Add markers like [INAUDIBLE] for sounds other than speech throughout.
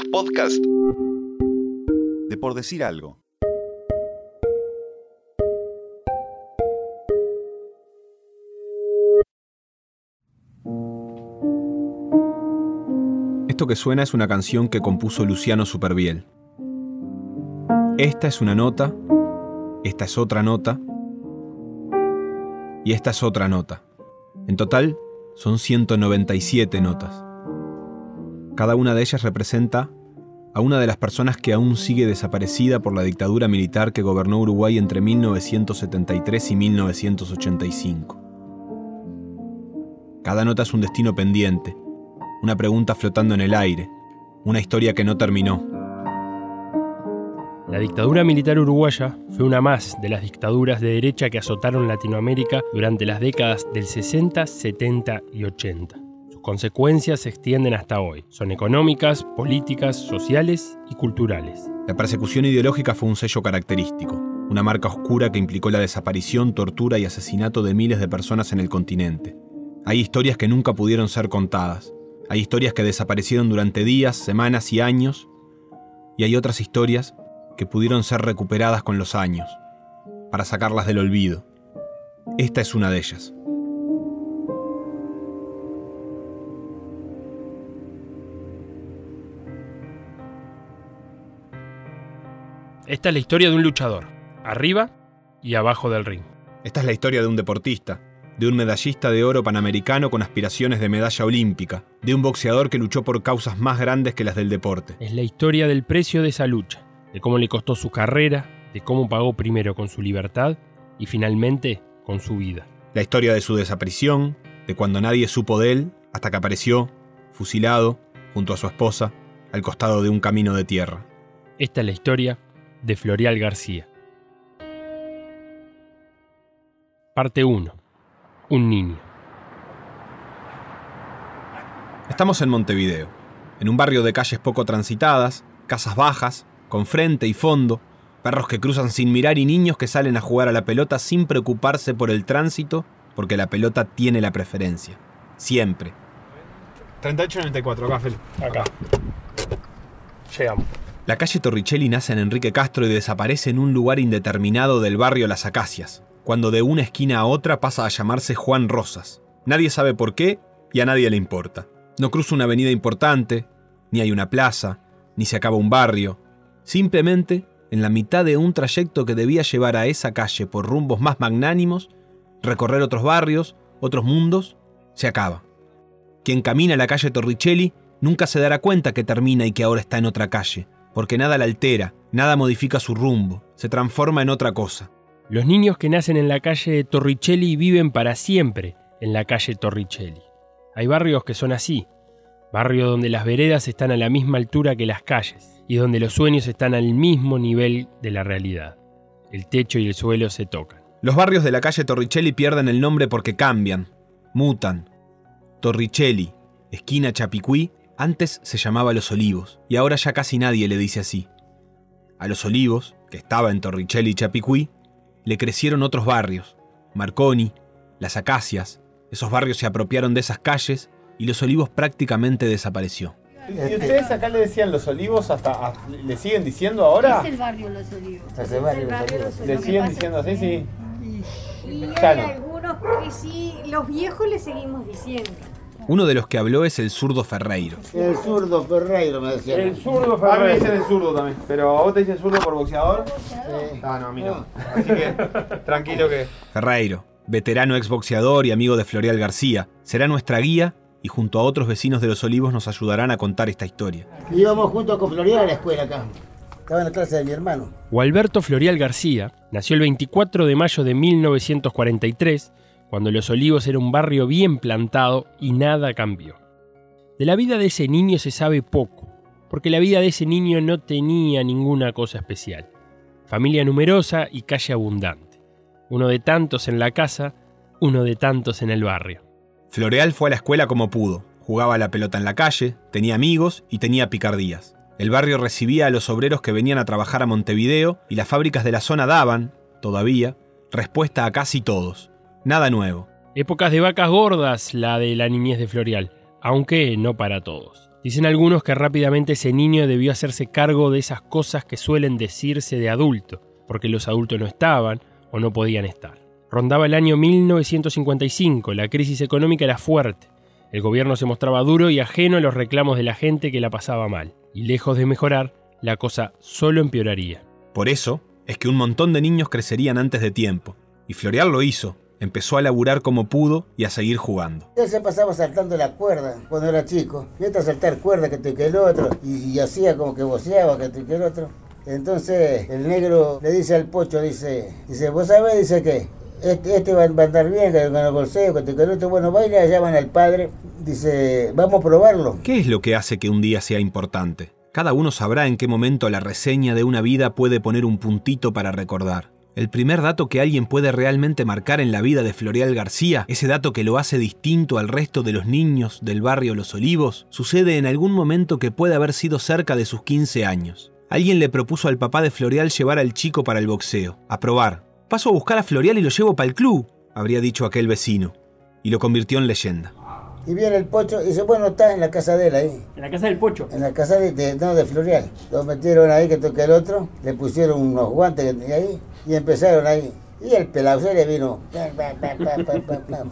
los podcasts de Por Decir Algo. Esto que suena es una canción que compuso Luciano Superbiel. Esta es una nota, esta es otra nota y esta es otra nota. En total son 197 notas. Cada una de ellas representa a una de las personas que aún sigue desaparecida por la dictadura militar que gobernó Uruguay entre 1973 y 1985. Cada nota es un destino pendiente, una pregunta flotando en el aire, una historia que no terminó. La dictadura militar uruguaya fue una más de las dictaduras de derecha que azotaron Latinoamérica durante las décadas del 60, 70 y 80. Consecuencias se extienden hasta hoy. Son económicas, políticas, sociales y culturales. La persecución ideológica fue un sello característico, una marca oscura que implicó la desaparición, tortura y asesinato de miles de personas en el continente. Hay historias que nunca pudieron ser contadas, hay historias que desaparecieron durante días, semanas y años, y hay otras historias que pudieron ser recuperadas con los años, para sacarlas del olvido. Esta es una de ellas. Esta es la historia de un luchador, arriba y abajo del ring. Esta es la historia de un deportista, de un medallista de oro panamericano con aspiraciones de medalla olímpica, de un boxeador que luchó por causas más grandes que las del deporte. Es la historia del precio de esa lucha, de cómo le costó su carrera, de cómo pagó primero con su libertad y finalmente con su vida. La historia de su desaparición, de cuando nadie supo de él, hasta que apareció, fusilado, junto a su esposa, al costado de un camino de tierra. Esta es la historia de Florial García. Parte 1. Un niño. Estamos en Montevideo, en un barrio de calles poco transitadas, casas bajas, con frente y fondo, perros que cruzan sin mirar y niños que salen a jugar a la pelota sin preocuparse por el tránsito, porque la pelota tiene la preferencia. Siempre. 3894, acá, Fel. Acá. Llegamos. La calle Torricelli nace en Enrique Castro y desaparece en un lugar indeterminado del barrio Las Acacias, cuando de una esquina a otra pasa a llamarse Juan Rosas. Nadie sabe por qué y a nadie le importa. No cruza una avenida importante, ni hay una plaza, ni se acaba un barrio. Simplemente, en la mitad de un trayecto que debía llevar a esa calle por rumbos más magnánimos, recorrer otros barrios, otros mundos, se acaba. Quien camina la calle Torricelli nunca se dará cuenta que termina y que ahora está en otra calle, porque nada la altera, nada modifica su rumbo, se transforma en otra cosa. Los niños que nacen en la calle Torricelli viven para siempre en la calle Torricelli. Hay barrios que son así, barrios donde las veredas están a la misma altura que las calles y donde los sueños están al mismo nivel de la realidad. El techo y el suelo se tocan. Los barrios de la calle Torricelli pierden el nombre porque cambian, mutan. Torricelli, esquina Chapicuí, antes se llamaba Los Olivos, y ahora ya casi nadie le dice así. A Los Olivos, que estaba en Torricelli y Chapicuí, le crecieron otros barrios, Marconi, Las Acacias, esos barrios se apropiaron de esas calles y Los Olivos prácticamente desapareció. ¿Y ustedes acá le decían los olivos hasta, a- le siguen diciendo ahora? Es el barrio Los Olivos. Es el barrio Los Olivos. Le siguen diciendo así, sí. Y hay algunos que sí, los viejos le seguimos diciendo. Uno de los que habló es el zurdo Ferreiro. El zurdo Ferreiro me decía. El zurdo A mí me dicen el zurdo también. Pero a vos te dicen zurdo por boxeador. Ah, no, a mí no. Así que tranquilo que. Ferreiro, veterano exboxeador y amigo de Florial García, será nuestra guía y junto a otros vecinos de Los Olivos nos ayudarán a contar esta historia. Íbamos junto con Florial a la escuela acá. Estaba en la clase de mi hermano. Gualberto Florial García nació el 24 de mayo de 1943, cuando Los Olivos era un barrio bien plantado y nada cambió. De la vida de ese niño se sabe poco, porque la vida de ese niño no tenía ninguna cosa especial. Familia numerosa y calle abundante. Uno de tantos en la casa, uno de tantos en el barrio. Floreal fue a la escuela como pudo. Jugaba la pelota en la calle, tenía amigos y tenía picardías. El barrio recibía a los obreros que venían a trabajar a Montevideo y las fábricas de la zona daban, todavía, respuesta a casi todos. Nada nuevo. Épocas de vacas gordas la de la niñez de Florial, aunque no para todos. Dicen algunos que rápidamente ese niño debió hacerse cargo de esas cosas que suelen decirse de adulto, porque los adultos no estaban o no podían estar. Rondaba el año 1955, la crisis económica era fuerte, el gobierno se mostraba duro y ajeno a los reclamos de la gente que la pasaba mal, y lejos de mejorar, la cosa solo empeoraría. Por eso es que un montón de niños crecerían antes de tiempo, y Florial lo hizo, empezó a laburar como pudo y a seguir jugando. Él se pasaba saltando la cuerda cuando era chico. Y a saltar cuerda que te que el otro. Y, y hacía como que voceaba que te que el otro. Entonces el negro le dice al pocho, dice, dice, vos sabés, dice que este, este va, va a andar bien con el bolseo, que te que el otro, bueno, baila, llaman al padre, dice, vamos a probarlo. ¿Qué es lo que hace que un día sea importante? Cada uno sabrá en qué momento la reseña de una vida puede poner un puntito para recordar. El primer dato que alguien puede realmente marcar en la vida de Florial García, ese dato que lo hace distinto al resto de los niños del barrio Los Olivos, sucede en algún momento que puede haber sido cerca de sus 15 años. Alguien le propuso al papá de Florial llevar al chico para el boxeo, a probar. Paso a buscar a Florial y lo llevo para el club, habría dicho aquel vecino, y lo convirtió en leyenda. Y viene el pocho y dice, bueno, está en la casa de él ahí. En la casa del pocho. En la casa de, de, no, de Florial. Lo metieron ahí que toca el otro, le pusieron unos guantes que tenía ahí y empezaron ahí. Y el pelado se le vino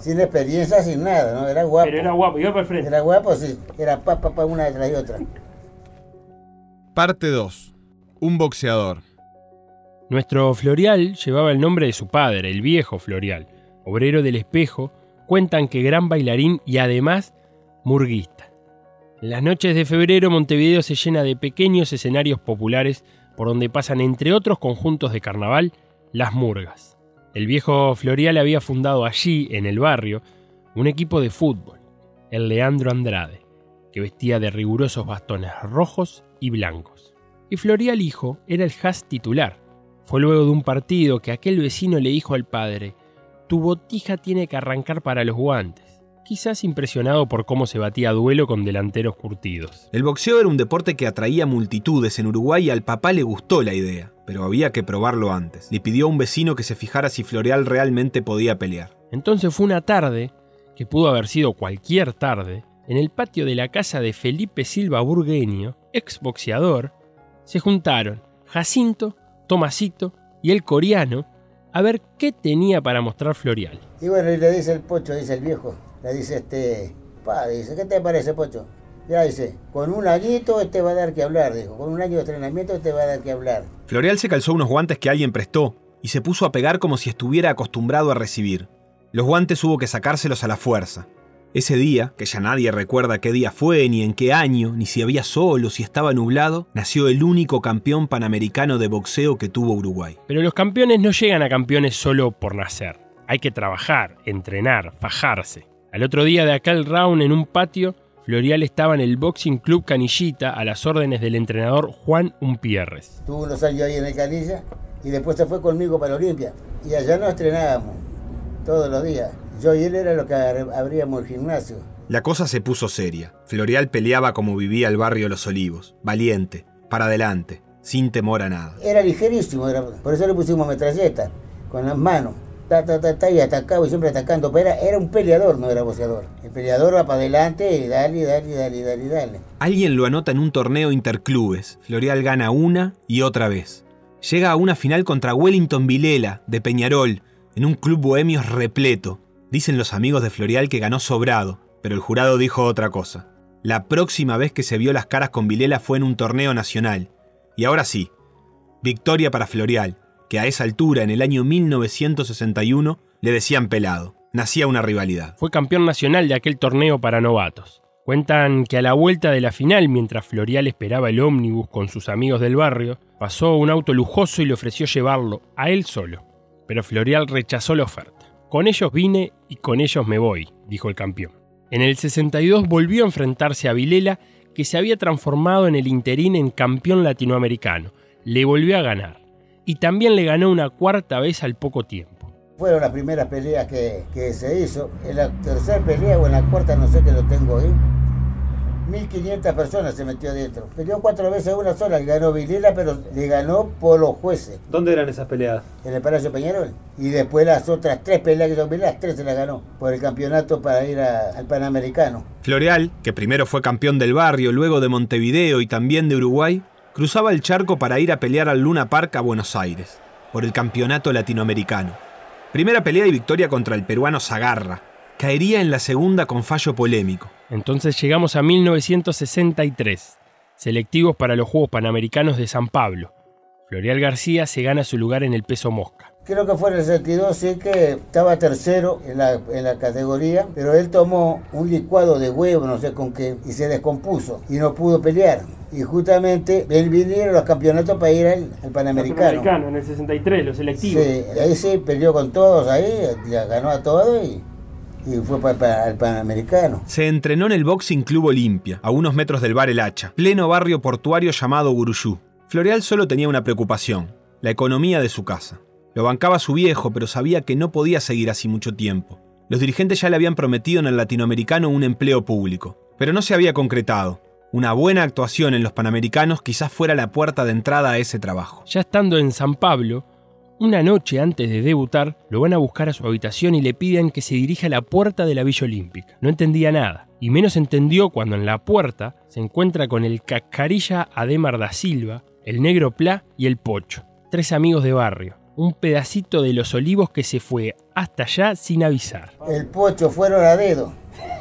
sin experiencia, sin nada, ¿no? Era guapo. Pero era guapo, iba para el frente. Era guapo, sí. Era pa, pa, pa, una detrás de otra. Parte 2. Un boxeador. Nuestro Florial llevaba el nombre de su padre, el viejo Florial, obrero del espejo, cuentan que gran bailarín y además murguista. En las noches de febrero Montevideo se llena de pequeños escenarios populares por donde pasan entre otros conjuntos de carnaval las murgas. El viejo Florial había fundado allí, en el barrio, un equipo de fútbol, el Leandro Andrade, que vestía de rigurosos bastones rojos y blancos. Y Florial hijo era el has titular. Fue luego de un partido que aquel vecino le dijo al padre, tu botija tiene que arrancar para los guantes, quizás impresionado por cómo se batía a duelo con delanteros curtidos. El boxeo era un deporte que atraía multitudes en Uruguay y al papá le gustó la idea, pero había que probarlo antes. Le pidió a un vecino que se fijara si Floreal realmente podía pelear. Entonces fue una tarde, que pudo haber sido cualquier tarde, en el patio de la casa de Felipe Silva Burgueño, ex boxeador, se juntaron Jacinto, Tomasito y el coreano a ver qué tenía para mostrar Florial. Y bueno, y le dice el pocho, dice el viejo, le dice este, pa, dice, ¿qué te parece, pocho? Ya dice, con un añito este va a dar que hablar, dijo, con un año de entrenamiento este va a dar que hablar. Florial se calzó unos guantes que alguien prestó y se puso a pegar como si estuviera acostumbrado a recibir. Los guantes hubo que sacárselos a la fuerza. Ese día, que ya nadie recuerda qué día fue, ni en qué año, ni si había sol o si estaba nublado, nació el único campeón panamericano de boxeo que tuvo Uruguay. Pero los campeones no llegan a campeones solo por nacer. Hay que trabajar, entrenar, fajarse. Al otro día de aquel round en un patio, Florial estaba en el Boxing Club Canillita a las órdenes del entrenador Juan Umpierres. Tuvo unos años ahí en el Canilla y después se fue conmigo para Olimpia. Y allá nos entrenábamos todos los días. Yo y él era lo que abríamos el gimnasio. La cosa se puso seria. Florial peleaba como vivía el barrio Los Olivos, valiente, para adelante, sin temor a nada. Era ligerísimo, era- por eso le pusimos metralleta, con las manos. Ta, ta, ta, y atacaba y siempre atacando. Pero era, era un peleador, no era boxeador. El peleador va para adelante y dale, dale, dale, dale, dale. Alguien lo anota en un torneo interclubes. Florial gana una y otra vez. Llega a una final contra Wellington Vilela, de Peñarol, en un club bohemio repleto. Dicen los amigos de Florial que ganó sobrado, pero el jurado dijo otra cosa. La próxima vez que se vio las caras con Vilela fue en un torneo nacional. Y ahora sí, victoria para Florial, que a esa altura, en el año 1961, le decían pelado. Nacía una rivalidad. Fue campeón nacional de aquel torneo para novatos. Cuentan que a la vuelta de la final, mientras Florial esperaba el ómnibus con sus amigos del barrio, pasó un auto lujoso y le ofreció llevarlo, a él solo. Pero Florial rechazó la oferta. Con ellos vine y con ellos me voy, dijo el campeón. En el 62 volvió a enfrentarse a Vilela, que se había transformado en el interín en campeón latinoamericano. Le volvió a ganar. Y también le ganó una cuarta vez al poco tiempo. Fueron las primeras peleas que, que se hizo. En la tercera pelea o en la cuarta, no sé que lo tengo ahí. 1.500 personas se metió adentro. Peleó cuatro veces una sola, y ganó Vilela, pero le ganó por los jueces. ¿Dónde eran esas peleadas? En el Palacio Peñarol. Y después las otras tres peleas que Vilela, las tres se las ganó por el campeonato para ir a- al Panamericano. Floreal, que primero fue campeón del barrio, luego de Montevideo y también de Uruguay, cruzaba el charco para ir a pelear al Luna Park a Buenos Aires, por el campeonato latinoamericano. Primera pelea y victoria contra el peruano Zagarra. Caería en la segunda con fallo polémico. Entonces llegamos a 1963, selectivos para los Juegos Panamericanos de San Pablo. Florial García se gana su lugar en el peso mosca. Creo que fue en el 62, sí que estaba tercero en la, en la categoría, pero él tomó un licuado de huevo, no sé con qué, y se descompuso y no pudo pelear. Y justamente él vinieron los campeonatos para ir al, al Panamericano. en el 63, los Sí, ahí sí peleó con todos ahí, ya ganó a todos y, y fue para, el Panamericano. Se entrenó en el Boxing Club Olimpia, a unos metros del bar El Hacha, pleno barrio portuario llamado Guruyú. Floreal solo tenía una preocupación, la economía de su casa. Lo bancaba su viejo, pero sabía que no podía seguir así mucho tiempo. Los dirigentes ya le habían prometido en el latinoamericano un empleo público, pero no se había concretado. Una buena actuación en los Panamericanos quizás fuera la puerta de entrada a ese trabajo. Ya estando en San Pablo, una noche antes de debutar, lo van a buscar a su habitación y le piden que se dirija a la puerta de la Villa Olímpica. No entendía nada, y menos entendió cuando en la puerta se encuentra con el cascarilla Ademar da Silva, el negro Pla y el Pocho, tres amigos de barrio, un pedacito de los olivos que se fue hasta allá sin avisar. El pocho fueron a dedo.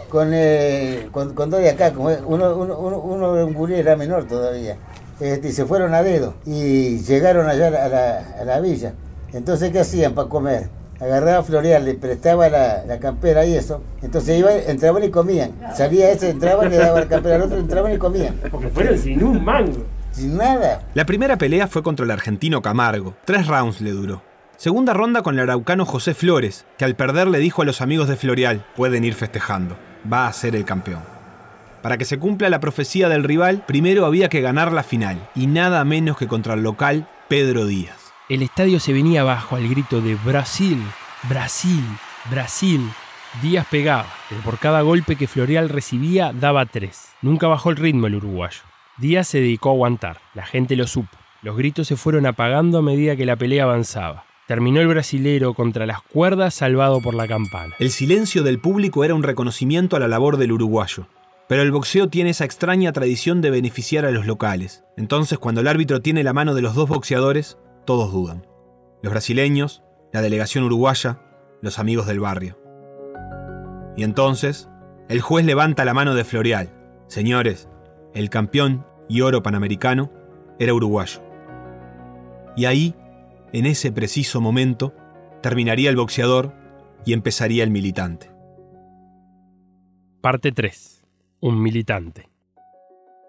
Con, eh, con, con dos de acá, como uno, uno, uno, uno un gurí era menor todavía. Este, y se fueron a dedo y llegaron allá a la, a la villa. Entonces, ¿qué hacían para comer? Agarraba a Floreal, le prestaba la, la campera y eso. Entonces iban, entraban y comían. Salía ese, entraban, le daba la campera al otro, entraban y comían. Porque fueron sin un mango. Sin nada. La primera pelea fue contra el argentino Camargo. Tres rounds le duró. Segunda ronda con el araucano José Flores, que al perder le dijo a los amigos de Floreal, pueden ir festejando, va a ser el campeón. Para que se cumpla la profecía del rival, primero había que ganar la final, y nada menos que contra el local Pedro Díaz. El estadio se venía abajo al grito de Brasil, Brasil, Brasil. Díaz pegaba, pero por cada golpe que Floreal recibía daba tres. Nunca bajó el ritmo el uruguayo. Díaz se dedicó a aguantar, la gente lo supo. Los gritos se fueron apagando a medida que la pelea avanzaba. Terminó el brasilero contra las cuerdas salvado por la campana. El silencio del público era un reconocimiento a la labor del uruguayo. Pero el boxeo tiene esa extraña tradición de beneficiar a los locales. Entonces, cuando el árbitro tiene la mano de los dos boxeadores, todos dudan. Los brasileños, la delegación uruguaya, los amigos del barrio. Y entonces, el juez levanta la mano de Floreal. Señores, el campeón y oro panamericano era uruguayo. Y ahí, en ese preciso momento, terminaría el boxeador y empezaría el militante. Parte 3. Un militante.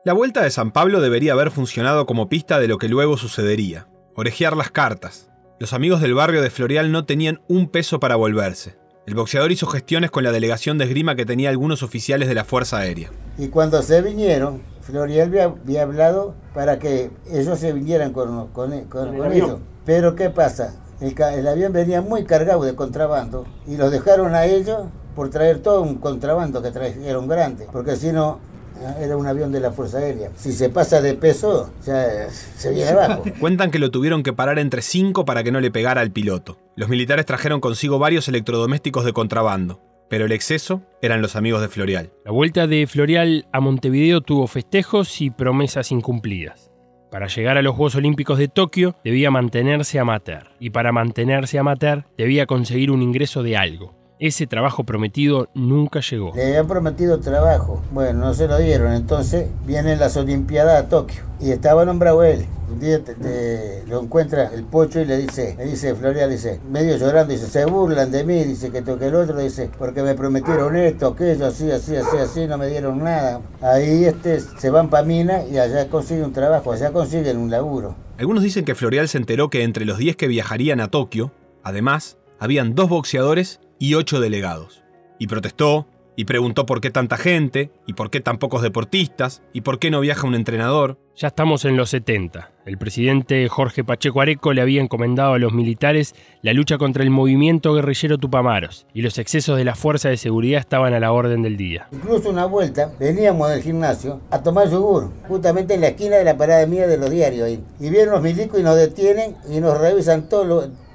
La vuelta de San Pablo debería haber funcionado como pista de lo que luego sucedería. Orejear las cartas. Los amigos del barrio de Floreal no tenían un peso para volverse. El boxeador hizo gestiones con la delegación de esgrima que tenía algunos oficiales de la Fuerza Aérea. Y cuando se vinieron, Florial había, había hablado para que ellos se vinieran con, con, con, con ellos. Pero ¿qué pasa? El, avión venía muy cargado de contrabando y los dejaron a ellos por traer todo un contrabando que trajeron grande, porque si no eh, era un avión de la Fuerza Aérea. Si se pasa de peso, ya eh, se viene abajo. [LAUGHS] Cuentan que lo tuvieron que parar entre cinco para que no le pegara al piloto. Los militares trajeron consigo varios electrodomésticos de contrabando, pero el exceso eran los amigos de Floreal. La vuelta de Floreal a Montevideo tuvo festejos y promesas incumplidas. Para llegar a los Juegos Olímpicos de Tokio debía mantenerse amateur, y para mantenerse amateur debía conseguir un ingreso de algo. Ese trabajo prometido nunca llegó. Le habían prometido trabajo. Bueno, no se lo dieron. Entonces vienen las Olimpiadas a Tokio. Y estaba nombrado él. Un día te- te- lo encuentra el pocho y le dice, le dice Florial, dice, medio llorando, dice, se burlan de mí, dice que toque el otro, dice, porque me prometieron esto, aquello, así, así, así, así, no me dieron nada. Ahí este se van para Mina y allá consiguen un trabajo, allá consiguen un laburo. Algunos dicen que Floreal se enteró que entre los 10 que viajarían a Tokio, además, habían dos boxeadores y ocho delegados. Y protestó, y preguntó por qué tanta gente, y por qué tan pocos deportistas, y por qué no viaja un entrenador. Ya estamos en los 70. El presidente Jorge Pacheco Areco le había encomendado a los militares la lucha contra el movimiento guerrillero Tupamaros, y los excesos de la fuerza de seguridad estaban a la orden del día. Incluso una vuelta veníamos del gimnasio a tomar yogur, justamente en la esquina de la parada mía de los diarios ahí. Y vienen los milicos y nos detienen y nos revisan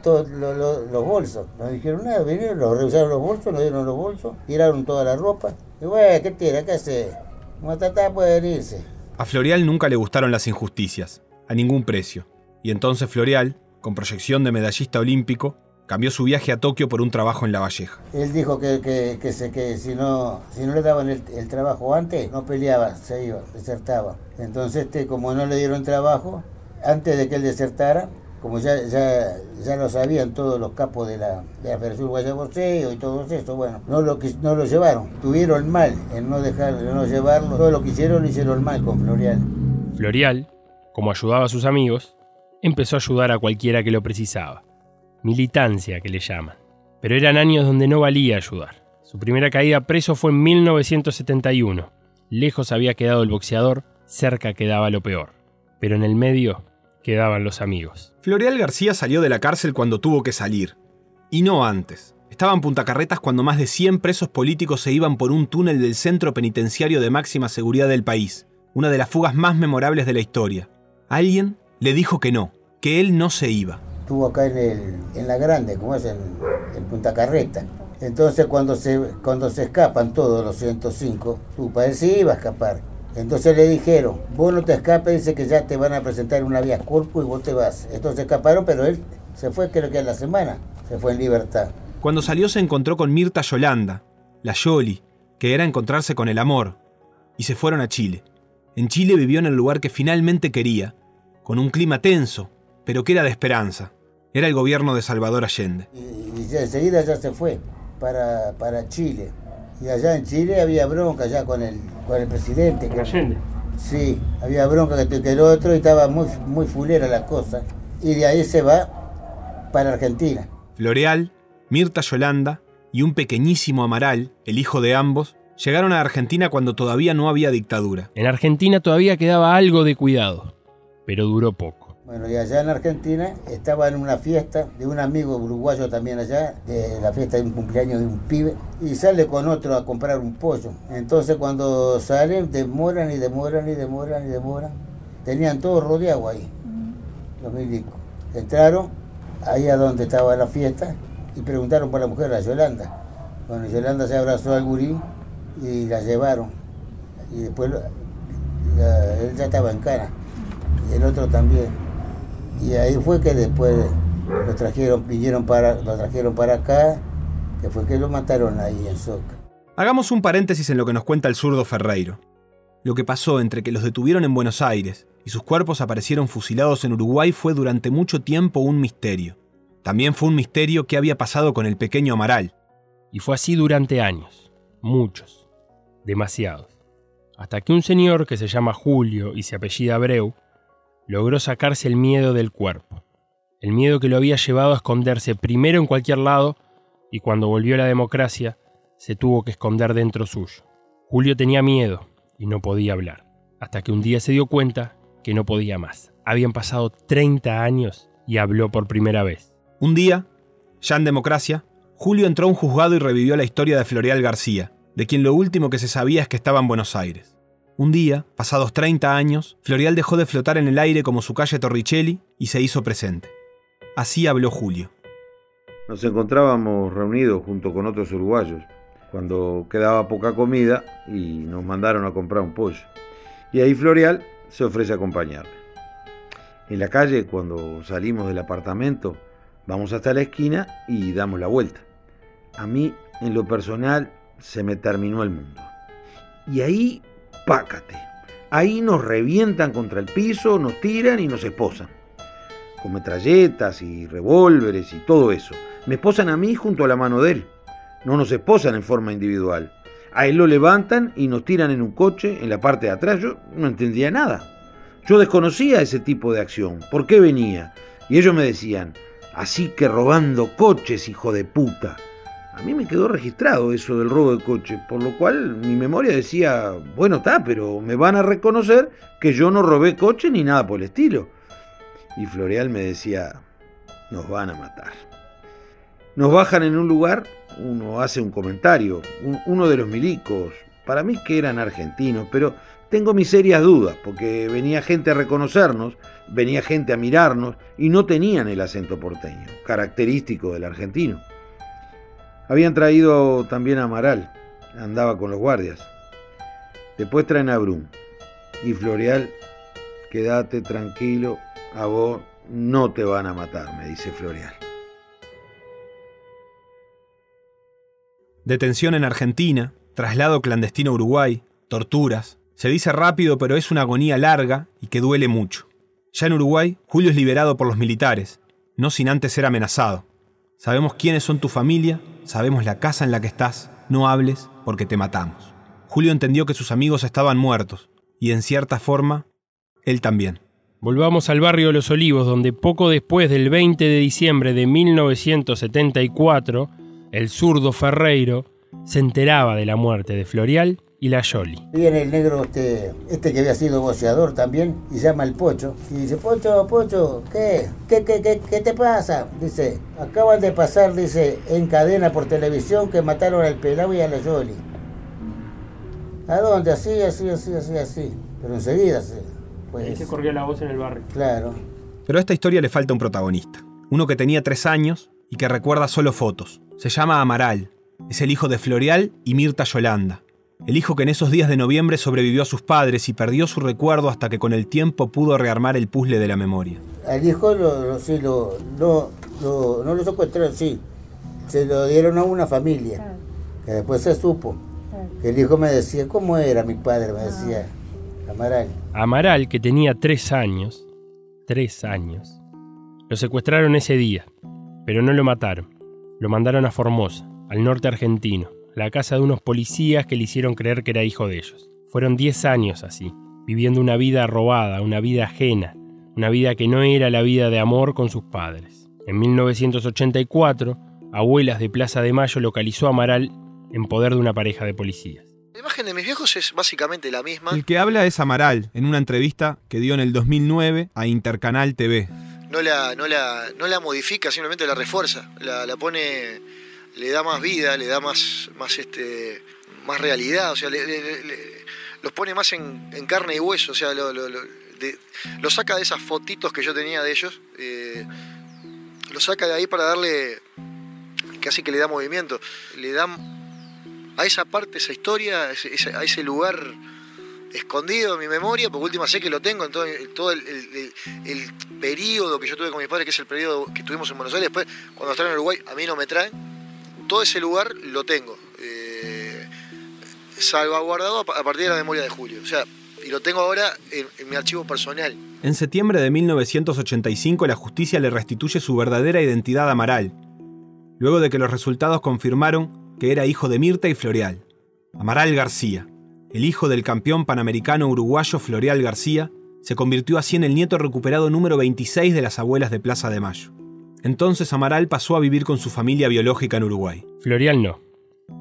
todos los todos los bolsos. No dijeron nada, vinieron, nos revisaron los bolsos, nos dieron los bolsos, tiraron toda la ropa. Y bueno, ¿qué tira? ¿Qué hace? Matatá puede irse. A Florial nunca le gustaron las injusticias, a ningún precio. Y entonces Florial, con proyección de medallista olímpico, cambió su viaje a Tokio por un trabajo en La Valleja. Él dijo que, que, que, se, que si, no, si no le daban el, el, trabajo antes, no peleaba, se iba, desertaba. Entonces, este, como no le dieron trabajo, antes de que él desertara, como ya, ya, ya lo sabían todos los capos de la, de la Federación Uruguaya Boxeo y todo eso, bueno, no lo, no lo llevaron. Tuvieron mal en no dejar, en no llevarlo. Todo lo que hicieron lo hicieron mal con Florial. Florial, como ayudaba a sus amigos, empezó a ayudar a cualquiera que lo precisaba. Militancia, que le llaman. Pero eran años donde no valía ayudar. Su primera caída preso fue en 1971. Lejos había quedado el boxeador, cerca quedaba lo peor. Pero en el medio quedaban los amigos. Floreal García salió de la cárcel cuando tuvo que salir. Y no antes. Estaba en Punta Carretas cuando más de 100 presos políticos se iban por un túnel del centro penitenciario de máxima seguridad del país, una de las fugas más memorables de la historia. Alguien le dijo que no, que él no se iba. Estuvo acá en, el, en la grande, como es en, en Punta Carreta. Entonces cuando se, cuando se escapan todos los 105, su padre se iba a escapar. Entonces le dijeron, vos no te escapes, dice que ya te van a presentar una vía corpus y vos te vas. Entonces escaparon, pero él se fue creo que a la semana, se fue en libertad. Cuando salió se encontró con Mirta Yolanda, la Yoli, que era encontrarse con el amor, y se fueron a Chile. En Chile vivió en el lugar que finalmente quería, con un clima tenso, pero que era de esperanza. Era el gobierno de Salvador Allende. Y, y enseguida ya se fue para, para Chile. Y allá en Chile había bronca ya con el, con el presidente. ¿Con Allende? Sí, había bronca que, que el otro y estaba muy, muy fulera la cosa. Y de ahí se va para Argentina. Floreal, Mirta Yolanda y un pequeñísimo Amaral, el hijo de ambos, llegaron a Argentina cuando todavía no había dictadura. En Argentina todavía quedaba algo de cuidado, pero duró poco. Bueno, y allá en Argentina estaba en una fiesta de un amigo uruguayo también allá, de la fiesta de un cumpleaños de un pibe, y sale con otro a comprar un pollo. Entonces cuando salen, demoran y demoran y demoran y demoran. Tenían todo rodeado ahí, los milicos. Entraron ahí a donde estaba la fiesta y preguntaron por la mujer, la Yolanda. Bueno, Yolanda se abrazó al gurí y la llevaron. Y después la, él ya estaba en cana, y el otro también. Y ahí fue que después lo trajeron, vinieron para, lo trajeron para acá, que fue que lo mataron ahí en Soca. Hagamos un paréntesis en lo que nos cuenta el zurdo Ferreiro. Lo que pasó entre que los detuvieron en Buenos Aires y sus cuerpos aparecieron fusilados en Uruguay fue durante mucho tiempo un misterio. También fue un misterio qué había pasado con el pequeño Amaral. Y fue así durante años, muchos, demasiados. Hasta que un señor que se llama Julio y se apellida Abreu logró sacarse el miedo del cuerpo. El miedo que lo había llevado a esconderse primero en cualquier lado y cuando volvió la democracia se tuvo que esconder dentro suyo. Julio tenía miedo y no podía hablar, hasta que un día se dio cuenta que no podía más. Habían pasado 30 años y habló por primera vez. Un día, ya en democracia, Julio entró a un juzgado y revivió la historia de Floreal García, de quien lo último que se sabía es que estaba en Buenos Aires. Un día, pasados 30 años, Florial dejó de flotar en el aire como su calle Torricelli y se hizo presente. Así habló Julio. Nos encontrábamos reunidos junto con otros uruguayos cuando quedaba poca comida y nos mandaron a comprar un pollo. Y ahí Florial se ofrece a acompañarme. En la calle, cuando salimos del apartamento, vamos hasta la esquina y damos la vuelta. A mí, en lo personal, se me terminó el mundo. Y ahí pácate. Ahí nos revientan contra el piso, nos tiran y nos esposan. Con metralletas y revólveres y todo eso. Me esposan a mí junto a la mano de él. No nos esposan en forma individual. A él lo levantan y nos tiran en un coche en la parte de atrás. Yo no entendía nada. Yo desconocía ese tipo de acción. ¿Por qué venía? Y ellos me decían, así que robando coches, hijo de puta. A mí me quedó registrado eso del robo de coche, por lo cual mi memoria decía, bueno, está, pero me van a reconocer que yo no robé coche ni nada por el estilo. Y Floreal me decía, nos van a matar. Nos bajan en un lugar, uno hace un comentario, uno de los milicos, para mí que eran argentinos, pero tengo mis serias dudas, porque venía gente a reconocernos, venía gente a mirarnos y no tenían el acento porteño, característico del argentino. Habían traído también a Amaral, andaba con los guardias. Después traen a Brum. Y Floreal, quédate tranquilo, a vos no te van a matar, me dice Floreal. Detención en Argentina, traslado clandestino a Uruguay, torturas. Se dice rápido, pero es una agonía larga y que duele mucho. Ya en Uruguay, Julio es liberado por los militares, no sin antes ser amenazado. Sabemos quiénes son tu familia, sabemos la casa en la que estás, no hables porque te matamos. Julio entendió que sus amigos estaban muertos, y en cierta forma, él también. Volvamos al barrio Los Olivos, donde poco después del 20 de diciembre de 1974, el zurdo Ferreiro se enteraba de la muerte de Florial y la Yoli. Viene el negro este, este que había sido boceador también y llama al Pocho. Y dice, Pocho, Pocho, ¿qué? ¿Qué, qué, qué, qué te pasa? Dice, acaban de pasar, dice, en cadena por televisión que mataron al pelado y a la Yoli. ¿A dónde? Así, así, así, así, así. Pero enseguida, sí. Pues, se corrió la voz en el barrio. Claro. Pero a esta historia le falta un protagonista. Uno que tenía tres años y que recuerda solo fotos. Se llama Amaral. Es el hijo de Florial y Mirta Yolanda. El hijo que en esos días de noviembre sobrevivió a sus padres y perdió su recuerdo hasta que con el tiempo pudo rearmar el puzzle de la memoria. Al hijo lo, sí, lo, no lo secuestraron, sí. Se lo dieron a una familia. Que después se supo. El hijo me decía, ¿cómo era mi padre? Me decía, Amaral. Amaral, que tenía tres años, tres años, lo secuestraron ese día, pero no lo mataron. Lo mandaron a Formosa, al norte argentino la casa de unos policías que le hicieron creer que era hijo de ellos. Fueron 10 años así, viviendo una vida robada, una vida ajena, una vida que no era la vida de amor con sus padres. En 1984, Abuelas de Plaza de Mayo localizó a Amaral en poder de una pareja de policías. La imagen de mis viejos es básicamente la misma. El que habla es Amaral, en una entrevista que dio en el 2009 a Intercanal TV. No la, no la, no la modifica, simplemente la refuerza, la, la pone le da más vida, le da más, más, este, más realidad, o sea, los pone más en, carne y hueso, o sea, lo, saca de esas fotitos que yo tenía de ellos, eh, lo saca de ahí para darle, casi que le da movimiento, le da a esa parte, esa historia, a ese lugar escondido en mi memoria, porque última sé que lo tengo en todo, el, el, periodo que yo tuve con mis padres, que es el periodo que estuvimos en Buenos Aires, después cuando estaban en Uruguay a mí no me traen, todo ese lugar lo tengo. Eh, salvaguardado a partir de la memoria de Julio. O sea, y lo tengo ahora en, mi archivo personal. En septiembre de 1985 la justicia le restituye su verdadera identidad a Amaral, luego de que los resultados confirmaron que era hijo de Mirta y Floreal. Amaral García, el hijo del campeón panamericano uruguayo Floreal García, se convirtió así en el nieto recuperado número 26 de las abuelas de Plaza de Mayo. Entonces Amaral pasó a vivir con su familia biológica en Uruguay. Florial no.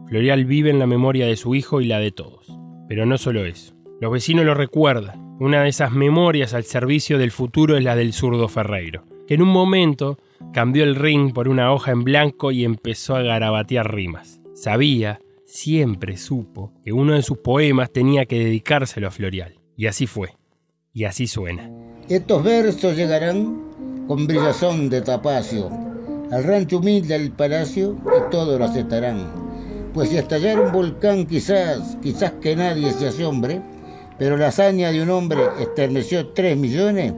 Florial vive en la memoria de su hijo y la de todos. Pero no solo eso. Los vecinos lo recuerdan. Una de esas memorias al servicio del futuro es la del zurdo Ferreiro, que en un momento cambió el ring por una hoja en blanco y empezó a garabatear rimas. Sabía, siempre supo, que uno de sus poemas tenía que dedicárselo a Florial. Y así fue. Y así suena. Estos versos llegarán con brillazón de tapacio, al rancho humilde del palacio y todos lo aceptarán. Pues si estallara un volcán quizás, quizás que nadie se asombre, pero la hazaña de un hombre esterneció tres millones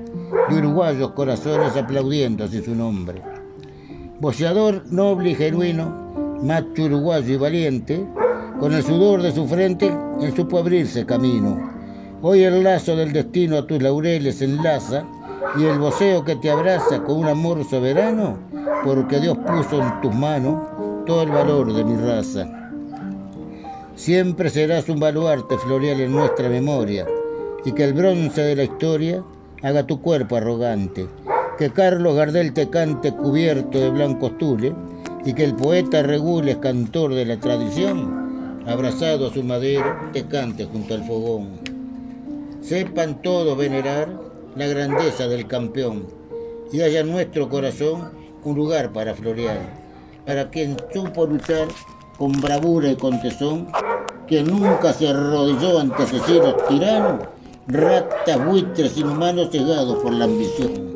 de uruguayos corazones aplaudiendo así su nombre. Boceador noble y genuino, macho uruguayo y valiente, con el sudor de su frente, él supo abrirse camino. Hoy el lazo del destino a tus laureles enlaza y el voceo que te abraza con un amor soberano, porque Dios puso en tus manos todo el valor de mi raza. Siempre serás un baluarte floreal en nuestra memoria, y que el bronce de la historia haga tu cuerpo arrogante. Que Carlos Gardel te cante cubierto de blancos tules, y que el poeta Regules, cantor de la tradición, abrazado a su madero, te cante junto al fogón. Sepan todos venerar la grandeza del campeón y haya en nuestro corazón un lugar para florear, para quien supo luchar con bravura y con tesón, que nunca se arrodilló ante asesinos tiranos, ratas, buitres inhumanos cegados por la ambición.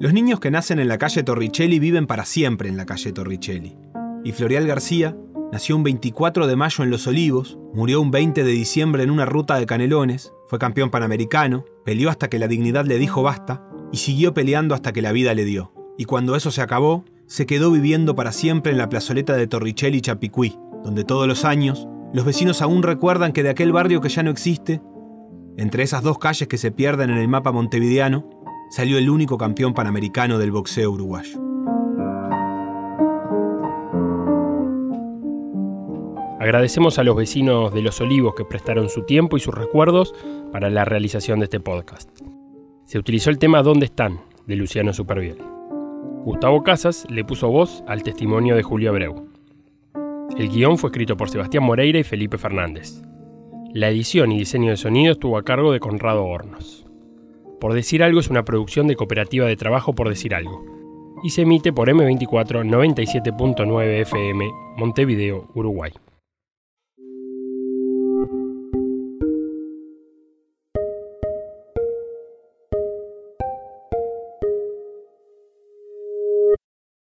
Los niños que nacen en la calle Torricelli viven para siempre en la calle Torricelli. Y Florial García nació un 24 de mayo en Los Olivos, murió un 20 de diciembre en una ruta de Canelones, fue campeón panamericano, peleó hasta que la dignidad le dijo basta y siguió peleando hasta que la vida le dio. Y cuando eso se acabó, se quedó viviendo para siempre en la plazoleta de Torricelli Chapicuí, donde todos los años los vecinos aún recuerdan que de aquel barrio que ya no existe, entre esas dos calles que se pierden en el mapa montevideano, salió el único campeón panamericano del boxeo uruguayo. Agradecemos a los vecinos de Los Olivos que prestaron su tiempo y sus recuerdos para la realización de este podcast. Se utilizó el tema ¿Dónde están? de Luciano Superviel. Gustavo Casas le puso voz al testimonio de Julio Abreu. El guion fue escrito por Sebastián Moreira y Felipe Fernández. La edición y diseño de sonido estuvo a cargo de Conrado Hornos. Por Decir Algo es una producción de Cooperativa de Trabajo por Decir Algo y se emite por M24 97.9 FM Montevideo, Uruguay.